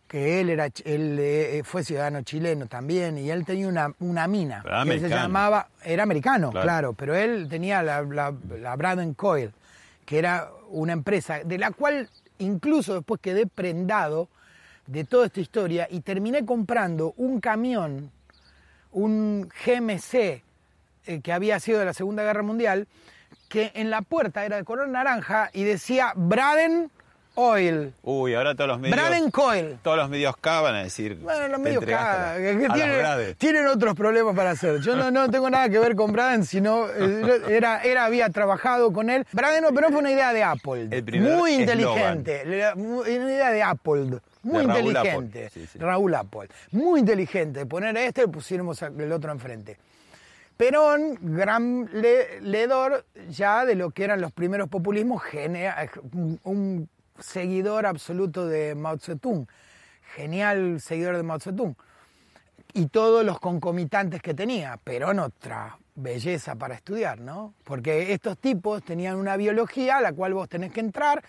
que él era él eh, fue ciudadano chileno también y él tenía una, una mina era que se americano. llamaba era americano Claro. claro, pero él tenía la, la, la Braden Coil que era una empresa de la cual incluso después quedé prendado de toda esta historia y terminé comprando un camión, un GMC eh, que había sido de la Segunda Guerra Mundial, que en la puerta era de color naranja y decía Braden Oil. Uy, ahora todos los medios. Braden Coil. Todos los medios K van a decir. Bueno, los medios K, a- que a tienen, tienen otros problemas para hacer. Yo no, no tengo nada que ver con Braden, sino eh, era, era, había trabajado con él. Braden operó fue una idea de Apple. El primer muy inteligente. Una idea de Apple. Muy De Raúl inteligente. Apple, sí, sí. Raúl Apple. Muy inteligente. Poner este y pusiéramos el otro enfrente. Perón, gran le- leedor ya de lo que eran los primeros populismos, un, un seguidor absoluto de Mao Zedong, genial seguidor de Mao Zedong, y todos los concomitantes que tenía. Perón otra belleza para estudiar, ¿no? Porque estos tipos tenían una biología a la cual vos tenés que entrar,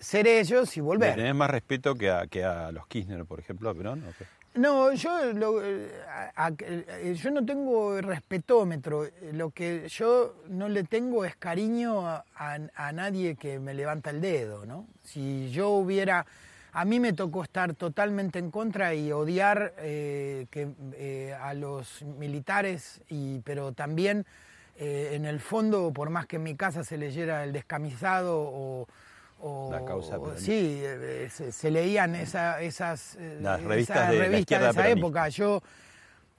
ser ellos y ¿Le volver. tenés más respeto que a, que a los Kirchner, por ejemplo, a Perón? ¿o qué? No, yo, lo- a- a- eh, yo no tengo respetómetro. Lo que yo no le tengo es cariño a nadie que me levanta el dedo, ¿no? Si yo hubiera... A mí me tocó estar totalmente en contra y odiar eh, que, eh, a los militares, y, pero también eh, en el fondo, por más que en mi casa se leyera el descamisado o... o- La causa sí, eh, se, se leían esa- esas eh, Las revistas de la esa peronista. época. Yo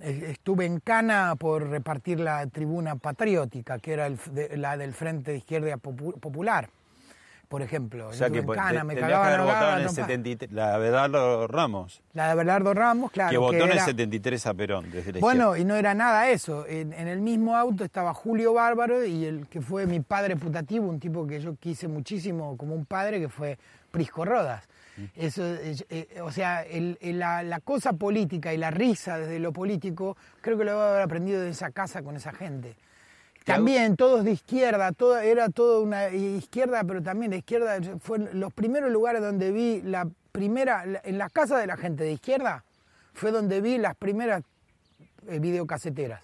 eh, estuve en Cana por repartir la tribuna patriótica, que era el de- la del Frente de Izquierda Popu- Popular, por ejemplo. O sea que en pues, Cana, te- me tendrías que cagaban haber a votado en el trompa- 73, la Abelardo Ramos, La de Abelardo Ramos, claro. que votó que en el era- 73 a Perón, desde la Bueno, y no era nada eso. En, en el mismo auto estaba Julio Bárbaro y el que fue mi padre putativo, un tipo que yo quise muchísimo como un padre, que fue Prisco Rodas. Mm. Eso, eh, eh, o sea, el- el- la, la cosa política y la risa desde lo político, creo que lo debo haber aprendido de esa casa con esa gente. También todos de izquierda, todo, era todo una izquierda, pero también la izquierda fue los primeros lugares donde vi la primera, en las casas de la gente de izquierda, fue donde vi las primeras eh, videocaseteras.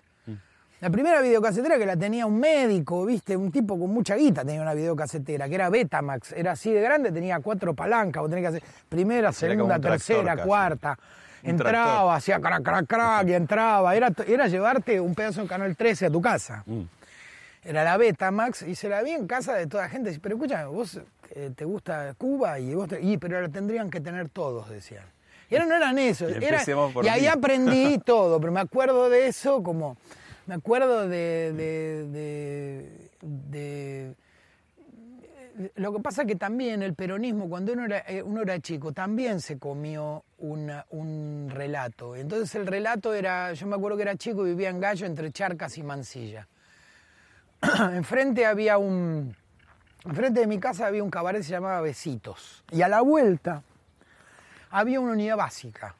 La primera videocasetera que la tenía un médico, viste, un tipo con mucha guita tenía una videocasetera, que era Betamax, era así de grande, tenía cuatro palancas, vos tenías que hacer primera, segunda, tractor tercera, cuarta. Entraba, hacía crac, crac, crac, y entraba. Era, era llevarte un pedazo de Canal 13 a tu casa. Mm. Era la Betamax y se la vi en casa de toda gente. Pero escúchame, vos eh, te gusta Cuba y vos te- y, pero la tendrían que tener todos, decían. Y ahora no eran eso. Y era- y ahí aprendí todo, pero me acuerdo de eso como. Me acuerdo de. de, de- de- lo que pasa que también el peronismo, cuando uno era, eh, uno era chico, también se comió una- un relato. Entonces el relato era, yo me acuerdo que era chico y vivía en Gallo entre Charcas y Mansilla. enfrente había un, enfrente de mi casa había un cabaret que se llamaba Besitos. Y a la vuelta había una unidad básica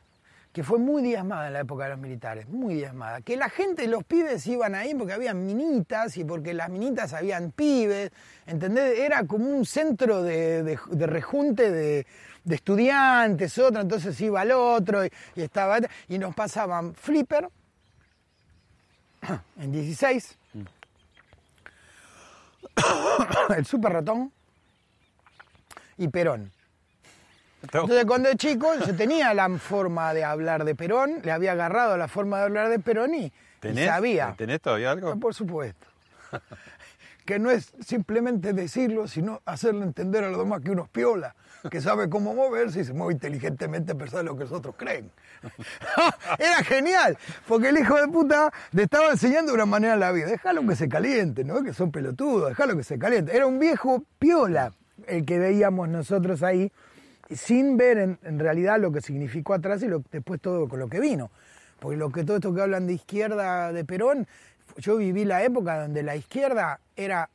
que fue muy diezmada en la época de los militares, muy diezmada. Que la gente, los pibes iban ahí porque había minitas y porque las minitas habían pibes, ¿entendés? Era como un centro de, de- de rejunte de, de estudiantes, otro, entonces iba al otro y, y estaba, y nos pasaban flipper en 16, el super ratón y Perón. Entonces cuando era chico yo tenía la forma de hablar de Perón, le había agarrado la forma de hablar de Perón y, y ¿Tenés, sabía. ¿Tenés todavía algo? Ah, Por supuesto. que no es simplemente decirlo, sino hacerle entender a los demás que uno es piola, que sabe cómo moverse y se mueve inteligentemente a pesar de lo que los otros creen. Era genial, porque el hijo de puta le estaba enseñando de una manera la vida. Déjalo que se caliente, no que son pelotudos, déjalo que se caliente. Era un viejo piola el que veíamos nosotros ahí, sin ver en, realidad lo que significó atrás y lo, después todo con lo que vino. Porque lo que todo esto que hablan de izquierda de Perón, yo viví la época donde la izquierda era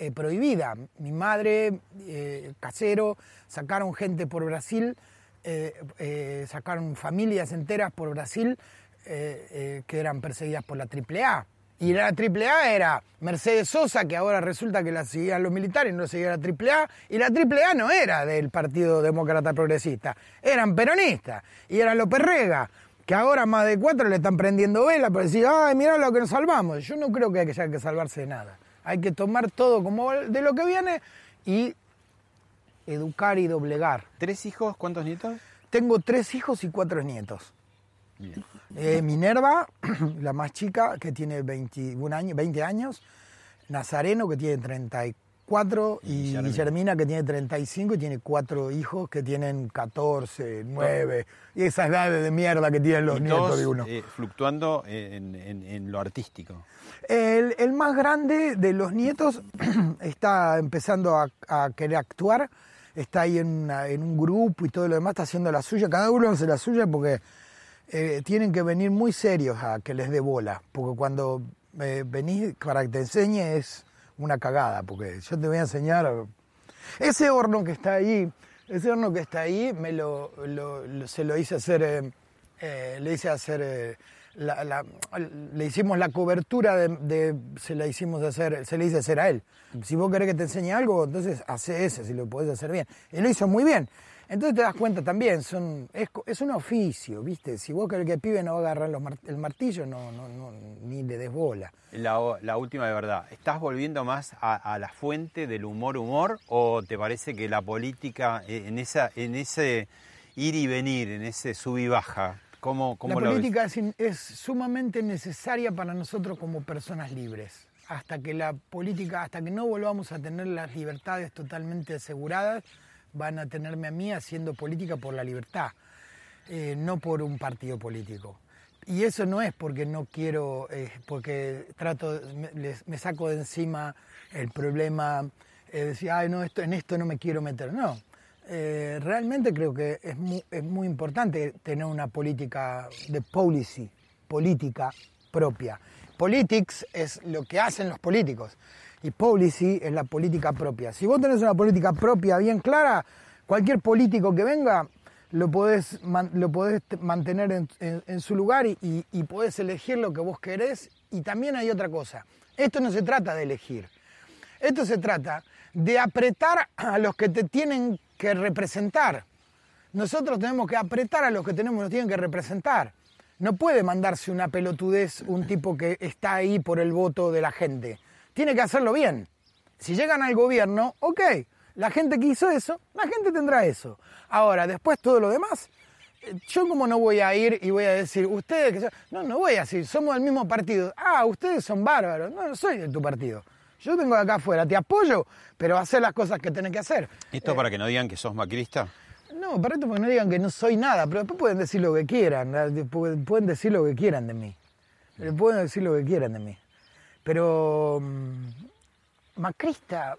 eh, prohibida. Mi madre, eh, casero, sacaron gente por Brasil, eh, sacaron familias enteras por Brasil que eran perseguidas por la AAA. Y la AAA era Mercedes Sosa, que ahora resulta que la seguían los militares, no seguía la AAA, y la AAA no era del Partido Demócrata Progresista, eran peronistas, y era López Rega, que ahora más de cuatro le están prendiendo vela para decir, ay, mirá lo que nos salvamos. Yo no creo que haya que salvarse de nada. Hay que tomar todo como de lo que viene y educar y doblegar. ¿Tres hijos? ¿Cuántos nietos? Tengo tres hijos y cuatro nietos. Eh, Minerva, la más chica, que tiene 21 años, 20 años. Nazareno, que tiene 34. Y, Guillermina. Guillermina, que tiene 35 y tiene cuatro hijos que tienen 14, 9. Y esas edades de mierda que tienen los Y nietos todos, de uno. eh, fluctuando en, en- en lo artístico. El, el más grande de los nietos está empezando a, a querer actuar, está ahí en, una- en un grupo y todo lo demás, está haciendo la suya, cada uno hace la suya porque eh, tienen que venir muy serios a que les dé bola, porque cuando eh, venís para que te enseñe es una cagada, porque yo te voy a enseñar... Ese horno que está ahí, ese horno que está ahí, me lo, se lo hice hacer, eh, eh, le hice hacer, eh, la- le hicimos la cobertura de, de- se la hicimos hacer, se le hice hacer a él. Si vos querés que te enseñe algo, entonces hace ese, si lo podés hacer bien. Él lo hizo muy bien. Entonces te das cuenta también, son, es, es un oficio, ¿viste? Si vos querés que el pibe no va a agarrar los el martillo, no, no, no, ni le des bola. La, la última de verdad, ¿estás volviendo más a, a la fuente del humor humor o te parece que la política eh, en esa en ese ir y venir, en ese sub y baja, cómo, cómo La lo ves? política es, in- es sumamente necesaria para nosotros como personas libres. Hasta que la política, hasta que no volvamos a tener las libertades totalmente aseguradas, van a tenerme a mí haciendo política por la libertad, eh, no por un partido político. Y eso no es porque no quiero, eh, porque trato, me, saco de encima el problema, eh, decir, no, en esto no me quiero meter. No, eh, realmente creo que es muy, es muy importante tener una política de policy, política propia. Politics es lo que hacen los políticos y policy es la política propia. Si vos tenés una política propia bien clara, cualquier político que venga lo podés, lo podés mantener en, en- en su lugar y, y- y podés elegir lo que vos querés. Y también hay otra cosa, esto no se trata de elegir, esto se trata de apretar a los que te tienen que representar. Nosotros tenemos que apretar a los que tenemos, nos tienen que representar. No puede mandarse una pelotudez un tipo que está ahí por el voto de la gente. Tiene que hacerlo bien. Si llegan al gobierno, ok, la gente que hizo eso, la gente tendrá eso. Ahora, después todo lo demás, eh, yo como no voy a ir y voy a decir, ustedes que son-". No, no voy a decir, somos del mismo partido. Ah, ustedes son bárbaros. No, no soy de tu partido. Yo vengo de acá afuera, te apoyo, pero hacer las cosas que tenés que hacer. ¿Esto para que no digan que sos macrista? No, para esto porque no digan que no soy nada, pero después pueden decir lo que quieran, pueden decir lo que quieran de mí. Eh, Pueden decir lo que quieran de mí. Pero mm, Macrista,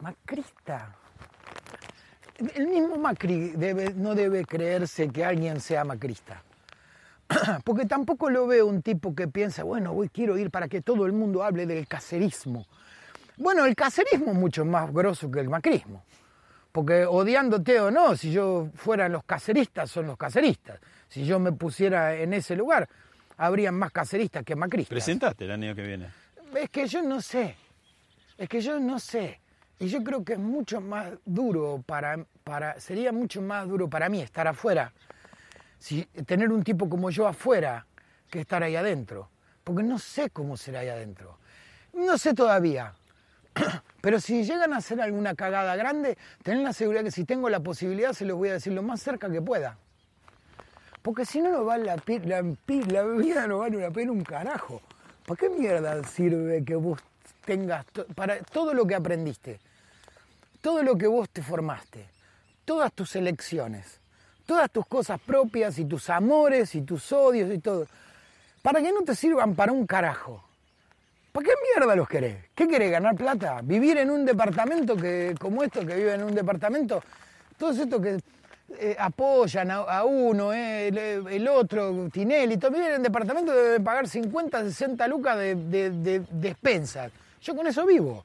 Macrista, el mismo Macri no debe creerse que alguien sea macrista. Porque tampoco lo veo un tipo que piensa, bueno, voy, quiero ir para que todo el mundo hable del cacerismo. Bueno, el cacerismo es mucho más grosso que el macrismo. Porque odiándote o no, si yo fueran los caceristas, son los caceristas. Si yo me pusiera en ese lugar, habrían más caceristas que macristas. Presentate el año que viene. Es que yo no sé. Es que yo no sé. Y yo creo que es mucho más duro para, para sería mucho más duro para mí estar afuera, si, tener un tipo como yo afuera, que estar ahí adentro. Porque no sé cómo será ahí adentro. No sé todavía. Pero si llegan a hacer alguna cagada grande, tener la seguridad que si tengo la posibilidad se los voy a decir lo más cerca que pueda. Porque si no, no vale la, la, la vida no vale la pena un carajo. ¿Para qué mierda sirve que vos tengas para todo lo que aprendiste, todo lo que vos te formaste, todas tus elecciones, todas tus cosas propias y tus amores y tus odios y todo, para que no te sirvan para un carajo? ¿Para qué mierda los querés? ¿Qué querés? ¿Ganar plata? ¿Vivir en un departamento que, como esto, que vive en un departamento? Todos estos que eh, apoyan a, a uno, eh, el, el otro, Tinelli, todo, viven en departamento que deben pagar 50, 60 lucas de, de, de despensas. Yo con eso vivo.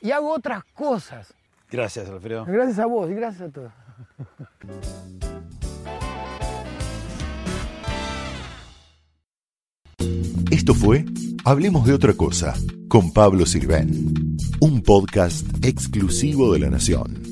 Y hago otras cosas. Gracias, Alfredo. Gracias a vos y gracias a todos. Esto fue Hablemos de otra cosa con Pablo Sirven, un podcast exclusivo de la Nación.